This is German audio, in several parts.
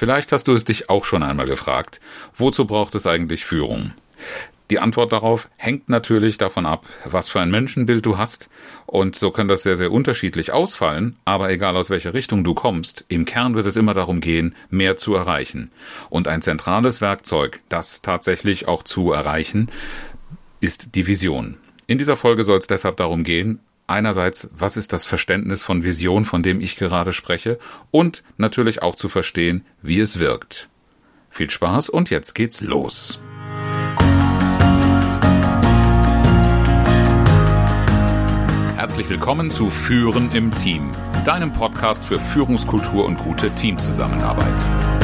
Vielleicht hast du es dich auch schon einmal gefragt, wozu braucht es eigentlich Führung? Die Antwort darauf hängt natürlich davon ab, was für ein Menschenbild du hast. Und so kann das sehr, sehr unterschiedlich ausfallen. Aber egal aus welcher Richtung du kommst, im Kern wird es immer darum gehen, mehr zu erreichen. Und ein zentrales Werkzeug, das tatsächlich auch zu erreichen, ist die Vision. In dieser Folge soll es deshalb darum gehen, einerseits, was ist das Verständnis von Vision, von dem ich gerade spreche, und natürlich auch zu verstehen, wie es wirkt. Viel Spaß und jetzt geht's los. Herzlich willkommen zu Führen im Team, deinem Podcast für Führungskultur und gute Teamzusammenarbeit.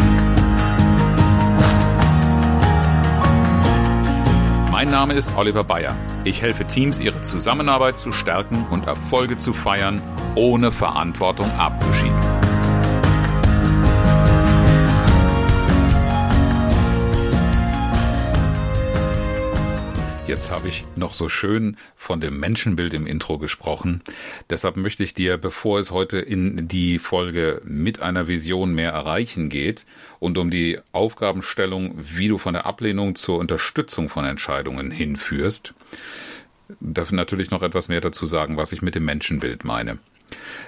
Mein Name ist Oliver Bayer. Ich helfe Teams, ihre Zusammenarbeit zu stärken und Erfolge zu feiern, ohne Verantwortung abzuschieben. Jetzt habe ich noch so schön von dem Menschenbild im Intro gesprochen. Deshalb möchte ich dir, bevor es heute in die Folge mit einer Vision mehr erreichen geht und um die Aufgabenstellung, wie du von der Ablehnung zur Unterstützung von Entscheidungen hinführst, dafür natürlich noch etwas mehr dazu sagen, was ich mit dem Menschenbild meine.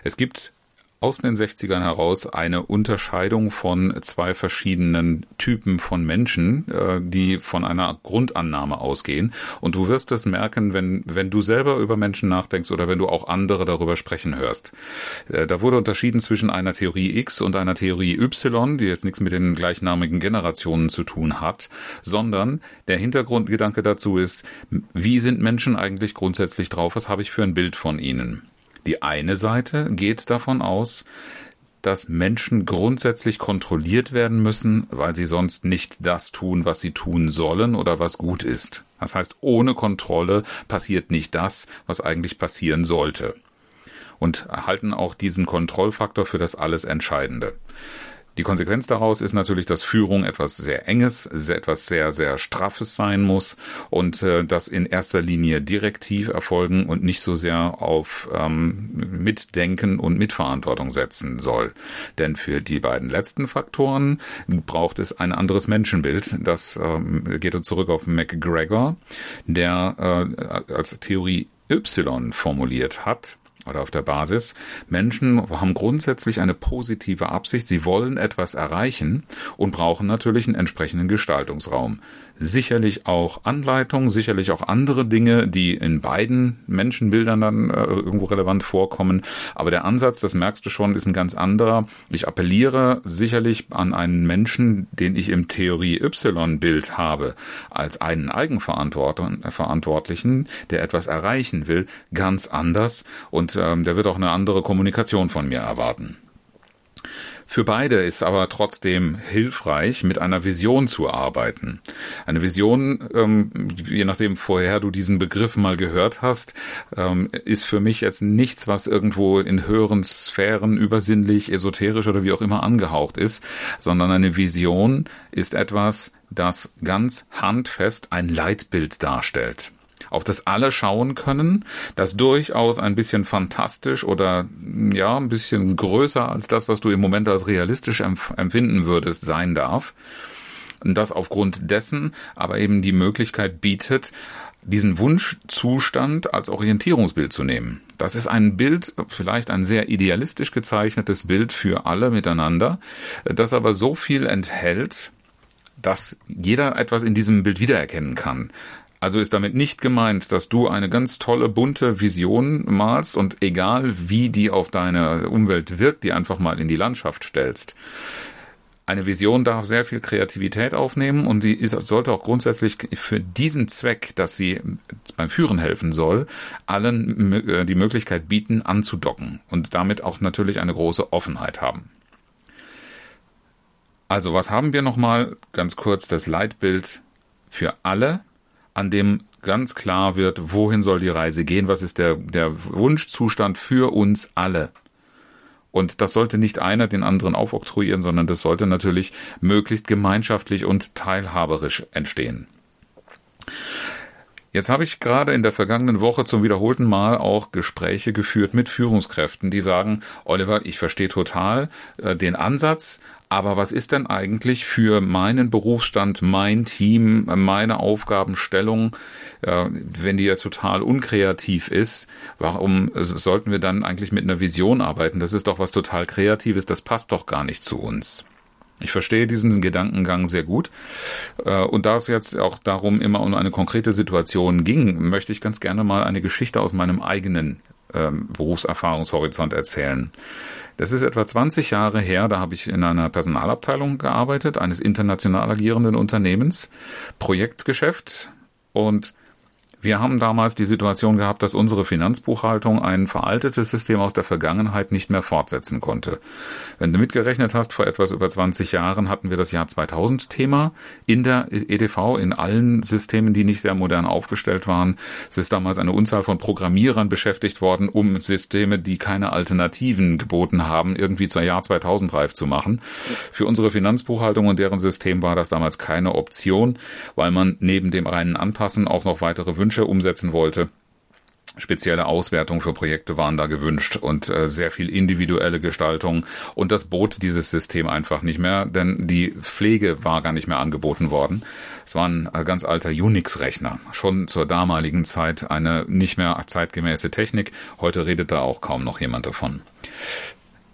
Es gibt aus den 60ern heraus eine Unterscheidung von zwei verschiedenen Typen von Menschen, äh, die von einer Grundannahme ausgehen. Und du wirst es merken, wenn, wenn du selber über Menschen nachdenkst oder wenn du auch andere darüber sprechen hörst. Äh, da wurde unterschieden zwischen einer Theorie X und einer Theorie Y, die jetzt nichts mit den gleichnamigen Generationen zu tun hat, sondern der Hintergrundgedanke dazu ist, wie sind Menschen eigentlich grundsätzlich drauf? Was habe ich für ein Bild von ihnen? Die eine Seite geht davon aus, dass Menschen grundsätzlich kontrolliert werden müssen, weil sie sonst nicht das tun, was sie tun sollen oder was gut ist. Das heißt, ohne Kontrolle passiert nicht das, was eigentlich passieren sollte. Und halten auch diesen Kontrollfaktor für das alles Entscheidende. Die Konsequenz daraus ist natürlich, dass Führung etwas sehr Enges, etwas sehr, sehr Straffes sein muss und äh, das in erster Linie direktiv erfolgen und nicht so sehr auf ähm, Mitdenken und Mitverantwortung setzen soll. Denn für die beiden letzten Faktoren braucht es ein anderes Menschenbild. Das ähm, geht zurück auf McGregor, der äh, als Theorie Y formuliert hat oder auf der Basis. Menschen haben grundsätzlich eine positive Absicht. Sie wollen etwas erreichen und brauchen natürlich einen entsprechenden Gestaltungsraum. Sicherlich auch Anleitung, sicherlich auch andere Dinge, die in beiden Menschenbildern dann äh, irgendwo relevant vorkommen. Aber der Ansatz, das merkst du schon, ist ein ganz anderer. Ich appelliere sicherlich an einen Menschen, den ich im Theorie Y-Bild habe, als einen Eigenverantwortlichen, der etwas erreichen will, ganz anders. Und ähm, der wird auch eine andere Kommunikation von mir erwarten. Für beide ist aber trotzdem hilfreich, mit einer Vision zu arbeiten. Eine Vision, ähm, je nachdem vorher du diesen Begriff mal gehört hast, ähm, ist für mich jetzt nichts, was irgendwo in höheren Sphären übersinnlich, esoterisch oder wie auch immer angehaucht ist, sondern eine Vision ist etwas, das ganz handfest ein Leitbild darstellt auf das alle schauen können, das durchaus ein bisschen fantastisch oder ja, ein bisschen größer als das, was du im Moment als realistisch empfinden würdest, sein darf. Und das aufgrund dessen aber eben die Möglichkeit bietet, diesen Wunschzustand als Orientierungsbild zu nehmen. Das ist ein Bild, vielleicht ein sehr idealistisch gezeichnetes Bild für alle miteinander, das aber so viel enthält, dass jeder etwas in diesem Bild wiedererkennen kann. Also ist damit nicht gemeint, dass du eine ganz tolle, bunte Vision malst und egal wie die auf deine Umwelt wirkt, die einfach mal in die Landschaft stellst. Eine Vision darf sehr viel Kreativität aufnehmen und sie ist, sollte auch grundsätzlich für diesen Zweck, dass sie beim Führen helfen soll, allen äh, die Möglichkeit bieten, anzudocken und damit auch natürlich eine große Offenheit haben. Also was haben wir nochmal? Ganz kurz das Leitbild für alle an dem ganz klar wird, wohin soll die Reise gehen, was ist der, der Wunschzustand für uns alle. Und das sollte nicht einer den anderen aufoktroyieren, sondern das sollte natürlich möglichst gemeinschaftlich und teilhaberisch entstehen. Jetzt habe ich gerade in der vergangenen Woche zum wiederholten Mal auch Gespräche geführt mit Führungskräften, die sagen, Oliver, ich verstehe total äh, den Ansatz, Aber was ist denn eigentlich für meinen Berufsstand, mein Team, meine Aufgabenstellung, äh, wenn die ja total unkreativ ist? Warum sollten wir dann eigentlich mit einer Vision arbeiten? Das ist doch was total Kreatives, das passt doch gar nicht zu uns. Ich verstehe diesen Gedankengang sehr gut. Äh, und da es jetzt auch darum immer um eine konkrete Situation ging, möchte ich ganz gerne mal eine Geschichte aus meinem eigenen ähm, Berufserfahrungshorizont erzählen. Das ist etwa 20 Jahre her, da habe ich in einer Personalabteilung gearbeitet, eines international agierenden Unternehmens, Projektgeschäft. Und wir haben damals die Situation gehabt, dass unsere Finanzbuchhaltung ein veraltetes System aus der Vergangenheit nicht mehr fortsetzen konnte. Wenn du mitgerechnet hast, vor etwas über 20 Jahren hatten wir das Jahr 2000 Thema in der EDV, in allen Systemen, die nicht sehr modern aufgestellt waren. Es ist damals eine Unzahl von Programmierern beschäftigt worden, um Systeme, die keine Alternativen geboten haben, irgendwie zur Jahr 2000 reif zu machen. Für unsere Finanzbuchhaltung und deren System war das damals keine Option, weil man neben dem reinen Anpassen auch noch weitere Wünsche Wünsche umsetzen wollte. Spezielle Auswertungen für Projekte waren da gewünscht und äh, sehr viel individuelle Gestaltung. Und das bot dieses System einfach nicht mehr, denn die Pflege war gar nicht mehr angeboten worden. Es war ein äh, ganz alter Unix-Rechner. Schon zur damaligen Zeit eine nicht mehr zeitgemäße Technik. Heute redet da auch kaum noch jemand davon.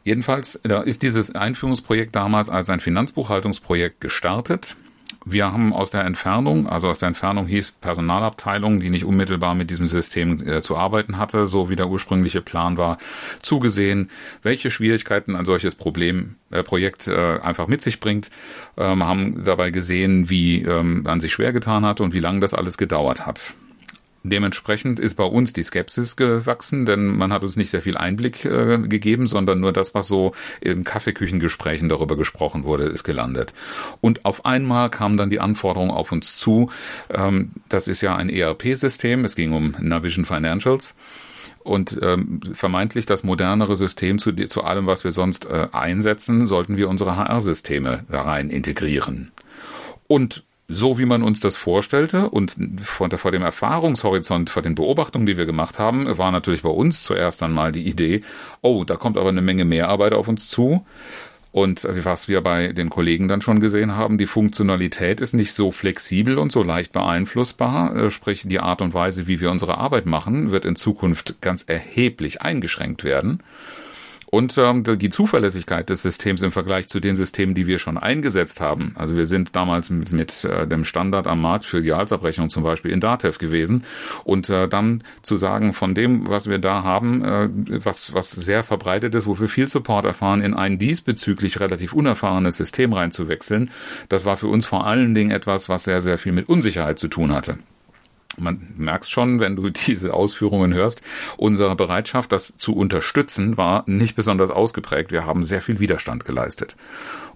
Jedenfalls da ist dieses Einführungsprojekt damals als ein Finanzbuchhaltungsprojekt gestartet. Wir haben aus der Entfernung, also aus der Entfernung hieß Personalabteilung, die nicht unmittelbar mit diesem System äh, zu arbeiten hatte, so wie der ursprüngliche Plan war, zugesehen, welche Schwierigkeiten ein solches Problem, äh, Projekt äh, einfach mit sich bringt, ähm, haben dabei gesehen, wie ähm, man sich schwer getan hat und wie lange das alles gedauert hat. Dementsprechend ist bei uns die Skepsis gewachsen, denn man hat uns nicht sehr viel Einblick äh, gegeben, sondern nur das, was so in Kaffeeküchengesprächen darüber gesprochen wurde, ist gelandet. Und auf einmal kam dann die Anforderung auf uns zu. Ähm, das ist ja ein ERP-System. Es ging um Navision Financials und ähm, vermeintlich das modernere System zu, zu allem, was wir sonst äh, einsetzen, sollten wir unsere HR-Systeme da rein integrieren. Und so wie man uns das vorstellte und vor, vor dem Erfahrungshorizont, vor den Beobachtungen, die wir gemacht haben, war natürlich bei uns zuerst einmal die Idee, oh, da kommt aber eine Menge Mehrarbeit auf uns zu. Und was wir bei den Kollegen dann schon gesehen haben, die Funktionalität ist nicht so flexibel und so leicht beeinflussbar. Äh, sprich, die Art und Weise, wie wir unsere Arbeit machen, wird in Zukunft ganz erheblich eingeschränkt werden. Und ähm, die Zuverlässigkeit des Systems im Vergleich zu den Systemen, die wir schon eingesetzt haben. Also wir sind damals mit, mit äh, dem Standard am Markt für Gehaltsabrechnung zum Beispiel in Datev gewesen. Und äh, dann zu sagen, von dem, was wir da haben, äh, was, was sehr verbreitet ist, wo wir viel Support erfahren, in ein diesbezüglich relativ unerfahrenes System reinzuwechseln, das war für uns vor allen Dingen etwas, was sehr, sehr viel mit Unsicherheit zu tun hatte. Man merkst schon, wenn du diese Ausführungen hörst, unsere Bereitschaft, das zu unterstützen, war nicht besonders ausgeprägt. Wir haben sehr viel Widerstand geleistet.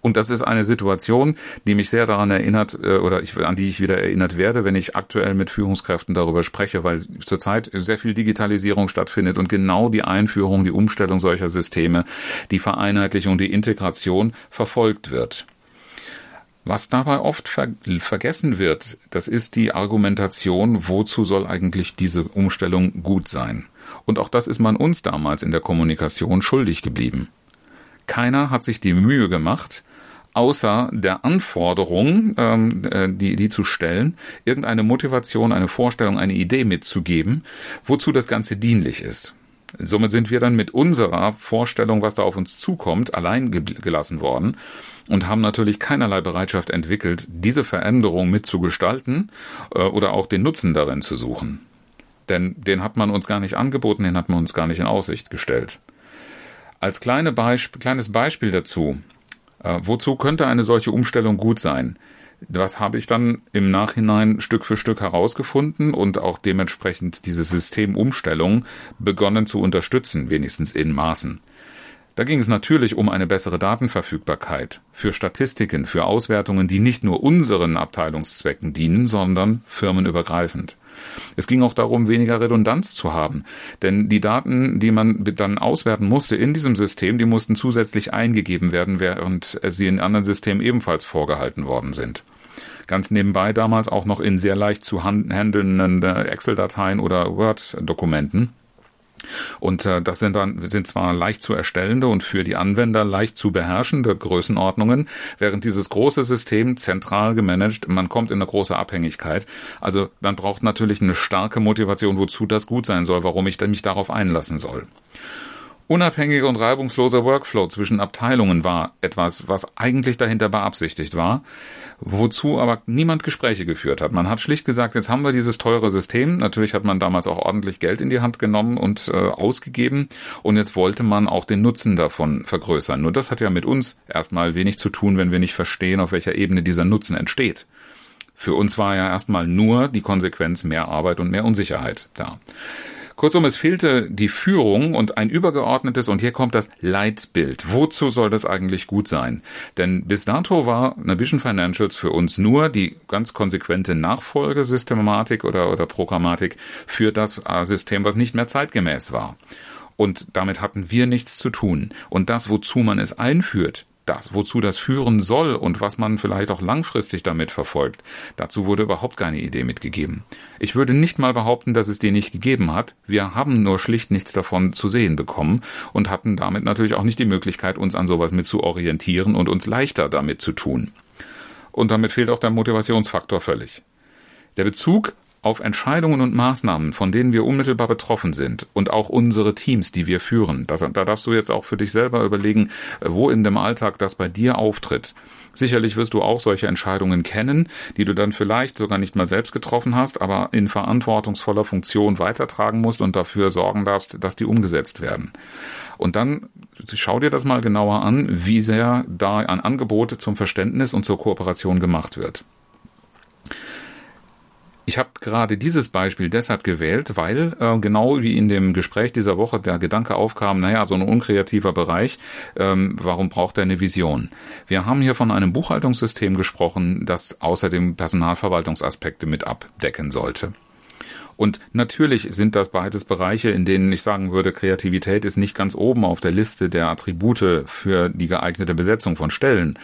Und das ist eine Situation, die mich sehr daran erinnert äh, oder ich, an die ich wieder erinnert werde, wenn ich aktuell mit Führungskräften darüber spreche, weil zurzeit sehr viel Digitalisierung stattfindet und genau die Einführung, die Umstellung solcher Systeme, die Vereinheitlichung, die Integration verfolgt wird. Was dabei oft ver vergessen wird, das ist die Argumentation, wozu soll eigentlich diese Umstellung gut sein? Und auch das ist man uns damals in der Kommunikation schuldig geblieben. Keiner hat sich die Mühe gemacht, außer der Anforderung, ähm, äh, die, die zu stellen, irgendeine Motivation, eine Vorstellung, eine Idee mitzugeben, wozu das Ganze dienlich ist. Somit sind wir dann mit unserer Vorstellung, was da auf uns zukommt, allein gelassen worden und haben natürlich keinerlei Bereitschaft entwickelt, diese Veränderung mitzugestalten äh, oder auch den Nutzen darin zu suchen. Denn den hat man uns gar nicht angeboten, den hat man uns gar nicht in Aussicht gestellt. Als kleine Beisp kleines Beispiel dazu, äh, wozu könnte eine solche Umstellung gut sein? Das habe ich dann im Nachhinein Stück für Stück herausgefunden und auch dementsprechend diese Systemumstellung begonnen zu unterstützen, wenigstens in Maßen. Da ging es natürlich um eine bessere Datenverfügbarkeit für Statistiken, für Auswertungen, die nicht nur unseren Abteilungszwecken dienen, sondern firmenübergreifend. Es ging auch darum, weniger Redundanz zu haben, denn die Daten, die man dann auswerten musste in diesem System, die mussten zusätzlich eingegeben werden, während sie in anderen Systemen ebenfalls vorgehalten worden sind. Ganz nebenbei damals auch noch in sehr leicht zu handelnden Excel-Dateien oder Word-Dokumenten. Und äh, das sind dann sind zwar leicht zu erstellende und für die Anwender leicht zu beherrschende Größenordnungen, während dieses große System zentral gemanagt, man kommt in eine große Abhängigkeit. Also man braucht natürlich eine starke Motivation, wozu das gut sein soll, warum ich mich darauf einlassen soll. Unabhängiger und reibungsloser Workflow zwischen Abteilungen war etwas, was eigentlich dahinter beabsichtigt war, wozu aber niemand Gespräche geführt hat. Man hat schlicht gesagt, jetzt haben wir dieses teure System. Natürlich hat man damals auch ordentlich Geld in die Hand genommen und äh, ausgegeben und jetzt wollte man auch den Nutzen davon vergrößern. Nur das hat ja mit uns erstmal wenig zu tun, wenn wir nicht verstehen, auf welcher Ebene dieser Nutzen entsteht. Für uns war ja erstmal nur die Konsequenz mehr Arbeit und mehr Unsicherheit da. Kurzum, es fehlte die Führung und ein übergeordnetes, und hier kommt das Leitbild. Wozu soll das eigentlich gut sein? Denn bis dato war Navision Financials für uns nur die ganz konsequente Nachfolgesystematik oder, oder Programmatik für das äh, System, was nicht mehr zeitgemäß war. Und damit hatten wir nichts zu tun. Und das, wozu man es einführt, das, wozu das führen soll und was man vielleicht auch langfristig damit verfolgt, dazu wurde überhaupt keine Idee mitgegeben. Ich würde nicht mal behaupten, dass es die nicht gegeben hat. Wir haben nur schlicht nichts davon zu sehen bekommen und hatten damit natürlich auch nicht die Möglichkeit, uns an sowas mit zu orientieren und uns leichter damit zu tun. Und damit fehlt auch der Motivationsfaktor völlig. Der Bezug auf Entscheidungen und Maßnahmen, von denen wir unmittelbar betroffen sind und auch unsere Teams, die wir führen. Das, da darfst du jetzt auch für dich selber überlegen, wo in dem Alltag das bei dir auftritt. Sicherlich wirst du auch solche Entscheidungen kennen, die du dann vielleicht sogar nicht mal selbst getroffen hast, aber in verantwortungsvoller Funktion weitertragen musst und dafür sorgen darfst, dass die umgesetzt werden. Und dann schau dir das mal genauer an, wie sehr da ein Angebot zum Verständnis und zur Kooperation gemacht wird. Ich habe gerade dieses Beispiel deshalb gewählt, weil äh, genau wie in dem Gespräch dieser Woche der Gedanke aufkam, naja, so ein unkreativer Bereich, ähm, warum braucht er eine Vision? Wir haben hier von einem Buchhaltungssystem gesprochen, das außerdem Personalverwaltungsaspekte mit abdecken sollte. Und natürlich sind das beides Bereiche, in denen ich sagen würde, Kreativität ist nicht ganz oben auf der Liste der Attribute für die geeignete Besetzung von Stellen.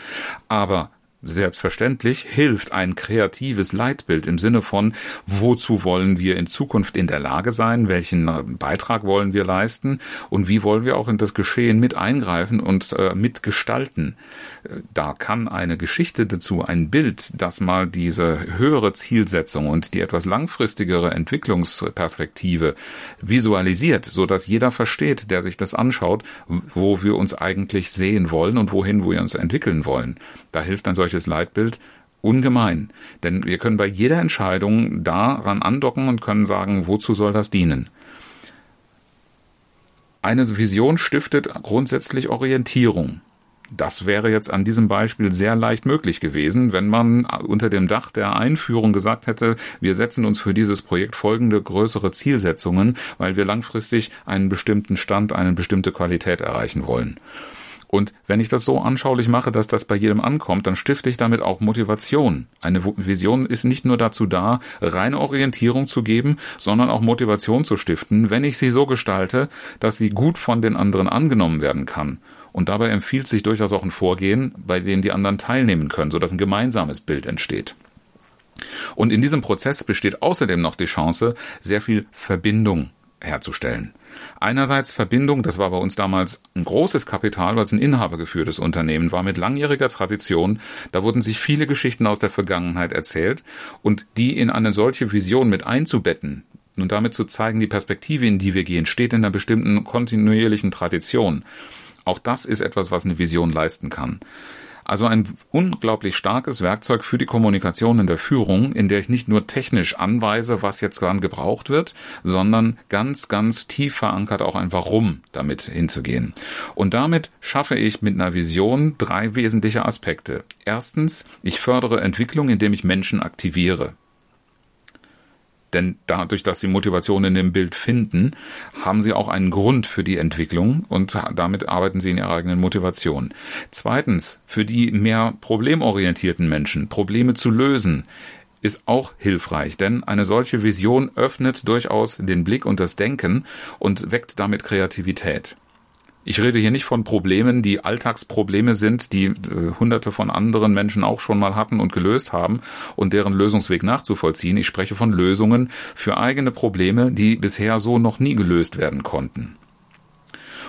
Aber Selbstverständlich hilft ein kreatives Leitbild im Sinne von, wozu wollen wir in Zukunft in der Lage sein, welchen Beitrag wollen wir leisten und wie wollen wir auch in das Geschehen mit eingreifen und äh, mitgestalten. Da kann eine Geschichte dazu, ein Bild, das mal diese höhere Zielsetzung und die etwas langfristigere Entwicklungsperspektive visualisiert, so dass jeder versteht, der sich das anschaut, wo wir uns eigentlich sehen wollen und wohin wir uns entwickeln wollen. Da hilft ein solches Leitbild ungemein. Denn wir können bei jeder Entscheidung daran andocken und können sagen, wozu soll das dienen? Eine Vision stiftet grundsätzlich Orientierung. Das wäre jetzt an diesem Beispiel sehr leicht möglich gewesen, wenn man unter dem Dach der Einführung gesagt hätte, wir setzen uns für dieses Projekt folgende größere Zielsetzungen, weil wir langfristig einen bestimmten Stand, eine bestimmte Qualität erreichen wollen. Und wenn ich das so anschaulich mache, dass das bei jedem ankommt, dann stifte ich damit auch Motivation. Eine Vision ist nicht nur dazu da, reine Orientierung zu geben, sondern auch Motivation zu stiften, wenn ich sie so gestalte, dass sie gut von den anderen angenommen werden kann. Und dabei empfiehlt sich durchaus auch ein Vorgehen, bei dem die anderen teilnehmen können, sodass ein gemeinsames Bild entsteht. Und in diesem Prozess besteht außerdem noch die Chance, sehr viel Verbindung herzustellen. Einerseits Verbindung, das war bei uns damals ein großes Kapital, weil es ein inhabergeführtes Unternehmen war mit langjähriger Tradition. Da wurden sich viele Geschichten aus der Vergangenheit erzählt und die in eine solche Vision mit einzubetten und damit zu zeigen, die Perspektive, in die wir gehen, steht in einer bestimmten kontinuierlichen Tradition. Auch das ist etwas, was eine Vision leisten kann. Also ein unglaublich starkes Werkzeug für die Kommunikation in der Führung, in der ich nicht nur technisch anweise, was jetzt dran gebraucht wird, sondern ganz, ganz tief verankert auch ein Warum damit hinzugehen. Und damit schaffe ich mit einer Vision drei wesentliche Aspekte. Erstens, ich fördere Entwicklung, indem ich Menschen aktiviere. Denn dadurch, dass sie Motivation in dem Bild finden, haben sie auch einen Grund für die Entwicklung und damit arbeiten sie in ihrer eigenen Motivation. Zweitens, für die mehr problemorientierten Menschen, Probleme zu lösen, ist auch hilfreich, denn eine solche Vision öffnet durchaus den Blick und das Denken und weckt damit Kreativität. Ich rede hier nicht von Problemen, die Alltagsprobleme sind, die äh, hunderte von anderen Menschen auch schon mal hatten und gelöst haben und deren Lösungsweg nachzuvollziehen. Ich spreche von Lösungen für eigene Probleme, die bisher so noch nie gelöst werden konnten.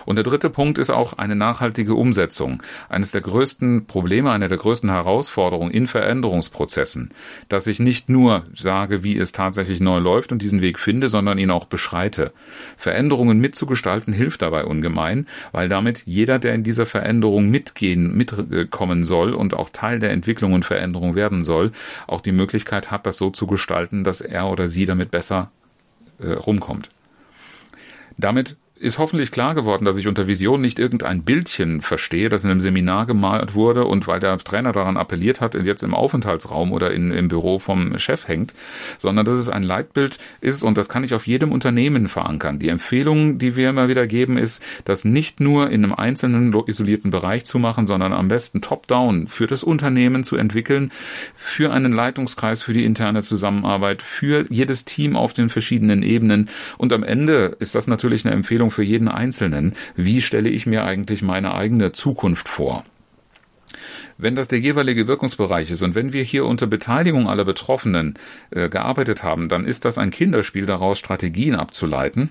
Und der dritte Punkt ist auch eine nachhaltige Umsetzung. Eines der größten Probleme, eine der größten Herausforderungen in Veränderungsprozessen, dass ich nicht nur sage, wie es tatsächlich neu läuft und diesen Weg finde, sondern ihn auch beschreite. Veränderungen mitzugestalten hilft dabei ungemein, weil damit jeder, der in dieser Veränderung mitgehen, mitkommen soll und auch Teil der Entwicklung und Veränderung werden soll, auch die Möglichkeit hat, das so zu gestalten, dass er oder sie damit besser äh, rumkommt. Damit ist hoffentlich klar geworden, dass ich unter Vision nicht irgendein Bildchen verstehe, das in einem Seminar gemalt wurde und weil der Trainer daran appelliert hat, jetzt im Aufenthaltsraum oder in, im Büro vom Chef hängt, sondern dass es ein Leitbild ist und das kann ich auf jedem Unternehmen verankern. Die Empfehlung, die wir immer wieder geben, ist, das nicht nur in einem einzelnen isolierten Bereich zu machen, sondern am besten top-down für das Unternehmen zu entwickeln, für einen Leitungskreis, für die interne Zusammenarbeit, für jedes Team auf den verschiedenen Ebenen und am Ende ist das natürlich eine Empfehlung Empfehlung für jeden Einzelnen. Wie stelle ich mir eigentlich meine eigene Zukunft vor? Wenn das der jeweilige Wirkungsbereich ist und wenn wir hier unter Beteiligung aller Betroffenen äh, gearbeitet haben, dann ist das ein Kinderspiel daraus, Strategien abzuleiten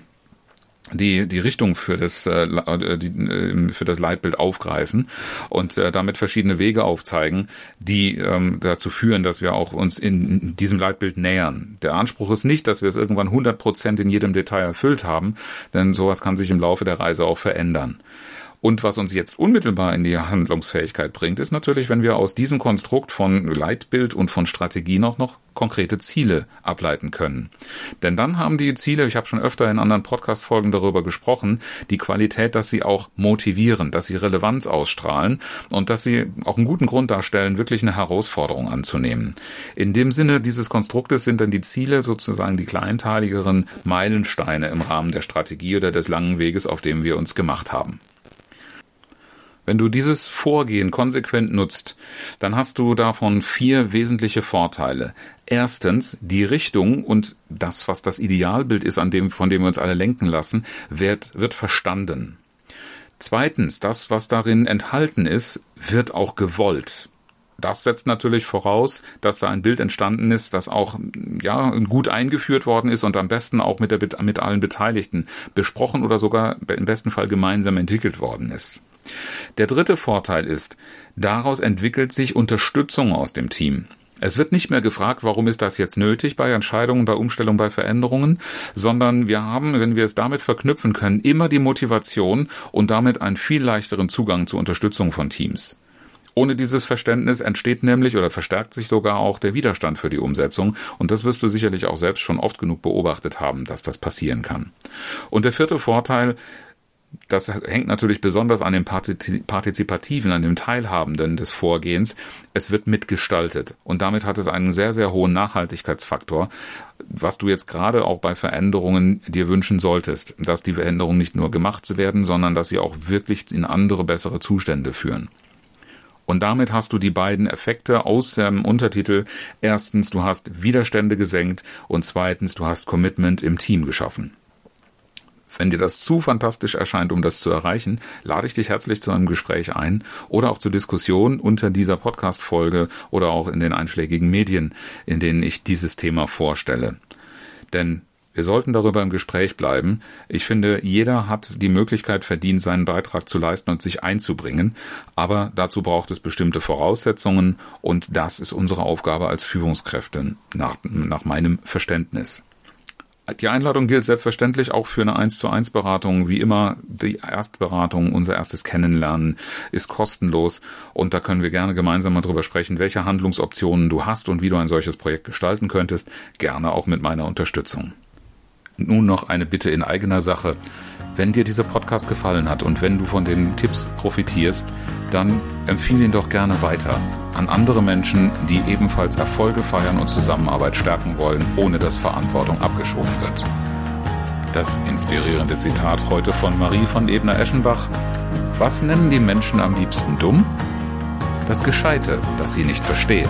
die die Richtung für das äh, äh äh, für das Leitbild aufgreifen und damit verschiedene Wege aufzeigen, die ähm, dazu führen, dass wir auch uns in diesem Leitbild nähern. Der Anspruch ist nicht, dass wir es irgendwann 100 Prozent in jedem Detail erfüllt haben, denn sowas kann sich im Laufe der Reise auch verändern. Und was uns jetzt unmittelbar in die Handlungsfähigkeit bringt, ist natürlich, wenn wir aus diesem Konstrukt von Leitbild und von Strategien auch noch konkrete Ziele ableiten können. Denn dann haben die Ziele, ich habe schon öfter in anderen Podcast-Folgen darüber gesprochen, die Qualität, dass sie auch motivieren, dass sie Relevanz ausstrahlen und dass sie auch einen guten Grund darstellen, wirklich eine Herausforderung anzunehmen. In dem Sinne dieses Konstruktes sind dann die Ziele sozusagen die kleinteiligeren Meilensteine im Rahmen der Strategie oder des langen Weges, auf dem wir uns gemacht haben. Wenn du dieses Vorgehen konsequent nutzt, dann hast du davon vier wesentliche Vorteile. Erstens, die Richtung und das, was das Idealbild ist, an dem, von dem wir uns alle lenken lassen, wird, wird verstanden. Zweitens, das, was darin enthalten ist, wird auch gewollt. Das setzt natürlich voraus, dass da ein Bild entstanden ist, das auch ja gut eingeführt worden ist und am besten auch mit, der, mit allen Beteiligten besprochen oder sogar im besten Fall gemeinsam entwickelt worden ist. Der dritte Vorteil ist, daraus entwickelt sich Unterstützung aus dem Team. Es wird nicht mehr gefragt, warum ist das jetzt nötig bei Entscheidungen, bei Umstellungen, bei Veränderungen, sondern wir haben, wenn wir es damit verknüpfen können, immer die Motivation und damit einen viel leichteren Zugang zur Unterstützung von Teams. Ohne dieses Verständnis entsteht nämlich oder verstärkt sich sogar auch der Widerstand für die Umsetzung. Und das wirst du sicherlich auch selbst schon oft genug beobachtet haben, dass das passieren kann. Und der vierte Vorteil, das hängt natürlich besonders an dem Partizipativen, an dem Teilhabenden des Vorgehens. Es wird mitgestaltet. Und damit hat es einen sehr, sehr hohen Nachhaltigkeitsfaktor, was du jetzt gerade auch bei Veränderungen dir wünschen solltest, dass die Veränderungen nicht nur gemacht werden, sondern dass sie auch wirklich in andere, bessere Zustände führen. Und damit hast du die beiden Effekte aus dem Untertitel. Erstens, du hast Widerstände gesenkt und zweitens, du hast Commitment im Team geschaffen. Wenn dir das zu fantastisch erscheint, um das zu erreichen, lade ich dich herzlich zu einem Gespräch ein oder auch zur Diskussion unter dieser Podcast-Folge oder auch in den einschlägigen Medien, in denen ich dieses Thema vorstelle. Denn wir sollten darüber im Gespräch bleiben. Ich finde, jeder hat die Möglichkeit verdient, seinen Beitrag zu leisten und sich einzubringen. Aber dazu braucht es bestimmte Voraussetzungen und das ist unsere Aufgabe als Führungskräfte nach, nach meinem Verständnis. Die Einladung gilt selbstverständlich auch für eine 1 zu 1 Beratung. Wie immer, die Erstberatung, unser erstes Kennenlernen ist kostenlos und da können wir gerne gemeinsam mal drüber sprechen, welche Handlungsoptionen du hast und wie du ein solches Projekt gestalten könntest. Gerne auch mit meiner Unterstützung. Nun noch eine Bitte in eigener Sache. Wenn dir dieser Podcast gefallen hat und wenn du von den Tipps profitierst, dann empfehle ihn doch gerne weiter an andere Menschen, die ebenfalls Erfolge feiern und Zusammenarbeit stärken wollen, ohne dass Verantwortung abgeschoben wird. Das inspirierende Zitat heute von Marie von Ebner-Eschenbach. Was nennen die Menschen am liebsten dumm? Das Gescheite, das sie nicht verstehen.